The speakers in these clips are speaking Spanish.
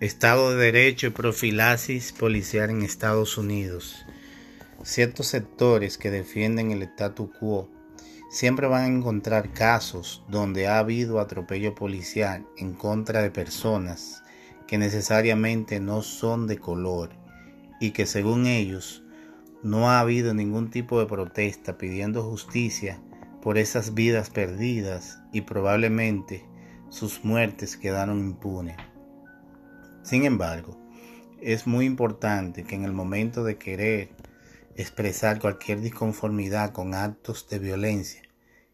Estado de Derecho y profilaxis policial en Estados Unidos. Ciertos sectores que defienden el statu quo siempre van a encontrar casos donde ha habido atropello policial en contra de personas que necesariamente no son de color y que según ellos no ha habido ningún tipo de protesta pidiendo justicia por esas vidas perdidas y probablemente sus muertes quedaron impunes. Sin embargo, es muy importante que en el momento de querer expresar cualquier disconformidad con actos de violencia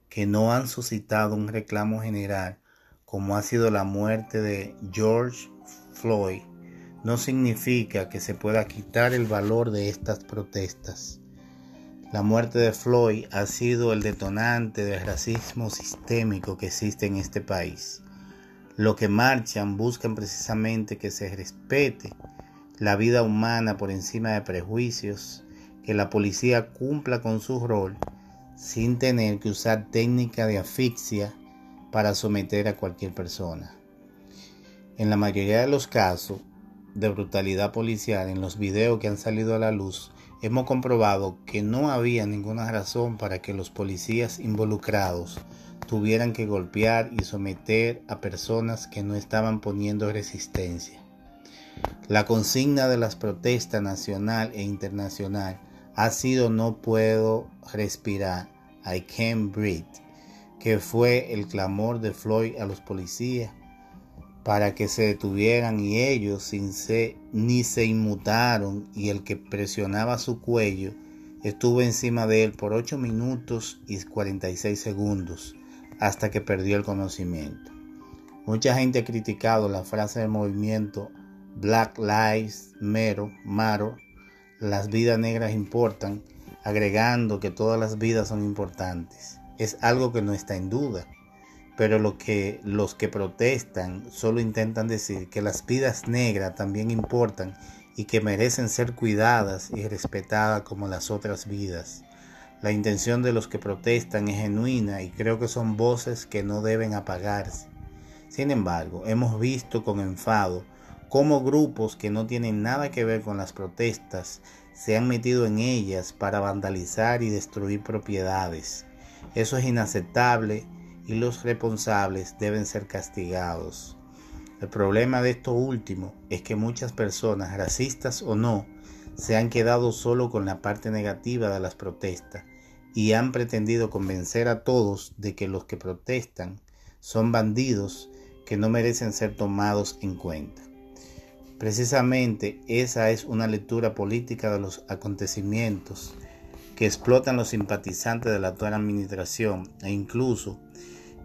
que no han suscitado un reclamo general, como ha sido la muerte de George Floyd, no significa que se pueda quitar el valor de estas protestas. La muerte de Floyd ha sido el detonante del racismo sistémico que existe en este país. Lo que marchan buscan precisamente que se respete la vida humana por encima de prejuicios, que la policía cumpla con su rol sin tener que usar técnica de asfixia para someter a cualquier persona. En la mayoría de los casos de brutalidad policial en los videos que han salido a la luz, hemos comprobado que no había ninguna razón para que los policías involucrados tuvieran que golpear y someter a personas que no estaban poniendo resistencia. La consigna de las protestas nacional e internacional ha sido no puedo respirar, I can't breathe, que fue el clamor de Floyd a los policías para que se detuvieran y ellos sin ni se inmutaron y el que presionaba su cuello estuvo encima de él por 8 minutos y 46 segundos hasta que perdió el conocimiento. Mucha gente ha criticado la frase del movimiento Black Lives Matter, Matter, las vidas negras importan, agregando que todas las vidas son importantes. Es algo que no está en duda, pero lo que los que protestan solo intentan decir que las vidas negras también importan y que merecen ser cuidadas y respetadas como las otras vidas. La intención de los que protestan es genuina y creo que son voces que no deben apagarse. Sin embargo, hemos visto con enfado cómo grupos que no tienen nada que ver con las protestas se han metido en ellas para vandalizar y destruir propiedades. Eso es inaceptable y los responsables deben ser castigados. El problema de esto último es que muchas personas, racistas o no, se han quedado solo con la parte negativa de las protestas y han pretendido convencer a todos de que los que protestan son bandidos que no merecen ser tomados en cuenta. Precisamente esa es una lectura política de los acontecimientos que explotan los simpatizantes de la actual administración e incluso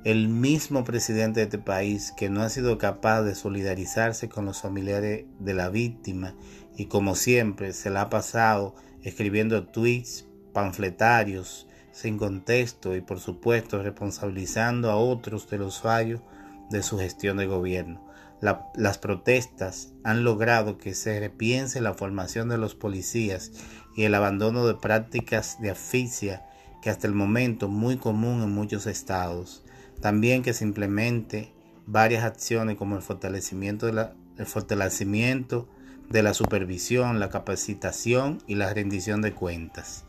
el mismo presidente de este país que no ha sido capaz de solidarizarse con los familiares de la víctima y como siempre se la ha pasado escribiendo tweets panfletarios sin contexto y por supuesto responsabilizando a otros de los fallos de su gestión de gobierno. Las protestas han logrado que se repiense la formación de los policías y el abandono de prácticas de asfixia que hasta el momento muy común en muchos estados. También que se implemente varias acciones como el fortalecimiento de la, el fortalecimiento de la supervisión, la capacitación y la rendición de cuentas.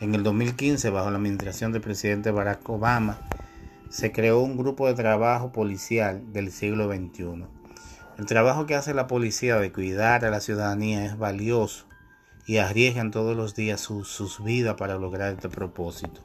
En el 2015, bajo la administración del presidente Barack Obama, se creó un grupo de trabajo policial del siglo XXI. El trabajo que hace la policía de cuidar a la ciudadanía es valioso y arriesgan todos los días sus vidas para lograr este propósito.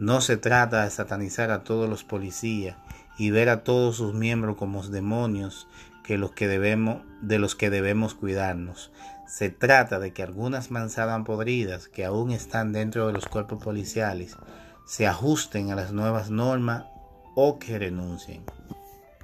No se trata de satanizar a todos los policías y ver a todos sus miembros como demonios que los que debemos, de los que debemos cuidarnos. Se trata de que algunas manzanas podridas que aún están dentro de los cuerpos policiales se ajusten a las nuevas normas o que renuncien.